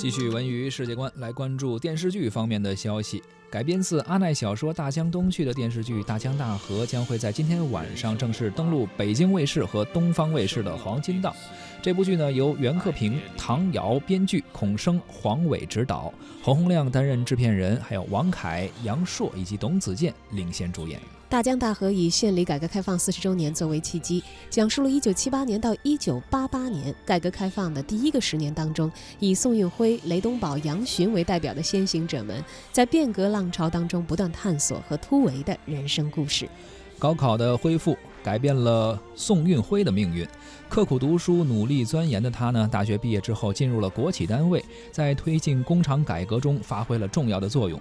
继续文娱世界观，来关注电视剧方面的消息。改编自阿奈小说《大江东去》的电视剧《大江大河》将会在今天晚上正式登陆北京卫视和东方卫视的黄金档。这部剧呢，由袁克平、唐瑶编剧，孔笙、黄伟执导，侯洪亮担任制片人，还有王凯、杨烁以及董子健领衔主演。大江大河以献礼改革开放四十周年作为契机，讲述了一九七八年到一九八八年改革开放的第一个十年当中，以宋运辉、雷东宝、杨巡为代表的先行者们在变革浪潮当中不断探索和突围的人生故事。高考的恢复改变了宋运辉的命运，刻苦读书、努力钻研的他呢，大学毕业之后进入了国企单位，在推进工厂改革中发挥了重要的作用。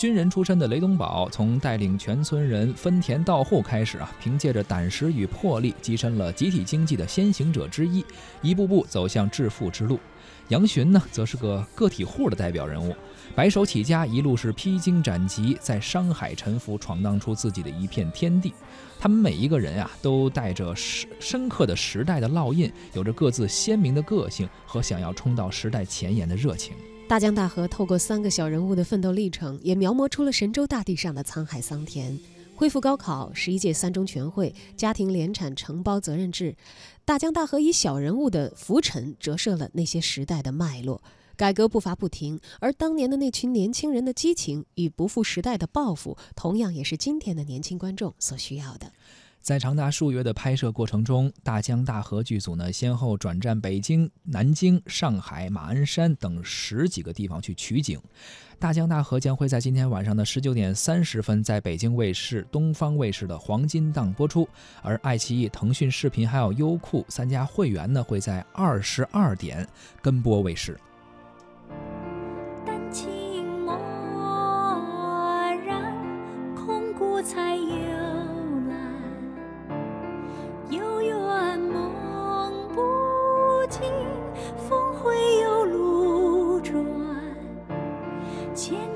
军人出身的雷东宝，从带领全村人分田到户开始啊，凭借着胆识与魄力，跻身了集体经济的先行者之一，一步步走向致富之路。杨巡呢，则是个个体户的代表人物，白手起家，一路是披荆斩棘，在商海沉浮，闯荡出自己的一片天地。他们每一个人啊，都带着深深刻的时代的烙印，有着各自鲜明的个性和想要冲到时代前沿的热情。大江大河透过三个小人物的奋斗历程，也描摹出了神州大地上的沧海桑田。恢复高考，十一届三中全会，家庭联产承包责任制，大江大河以小人物的浮沉折射了那些时代的脉络。改革步伐不停，而当年的那群年轻人的激情与不负时代的抱负，同样也是今天的年轻观众所需要的。在长达数月的拍摄过程中，大江大河剧组呢，先后转战北京、南京、上海、马鞍山等十几个地方去取景。大江大河将会在今天晚上的十九点三十分，在北京卫视、东方卫视的黄金档播出，而爱奇艺、腾讯视频还有优酷三家会员呢，会在二十二点跟播卫视。情。千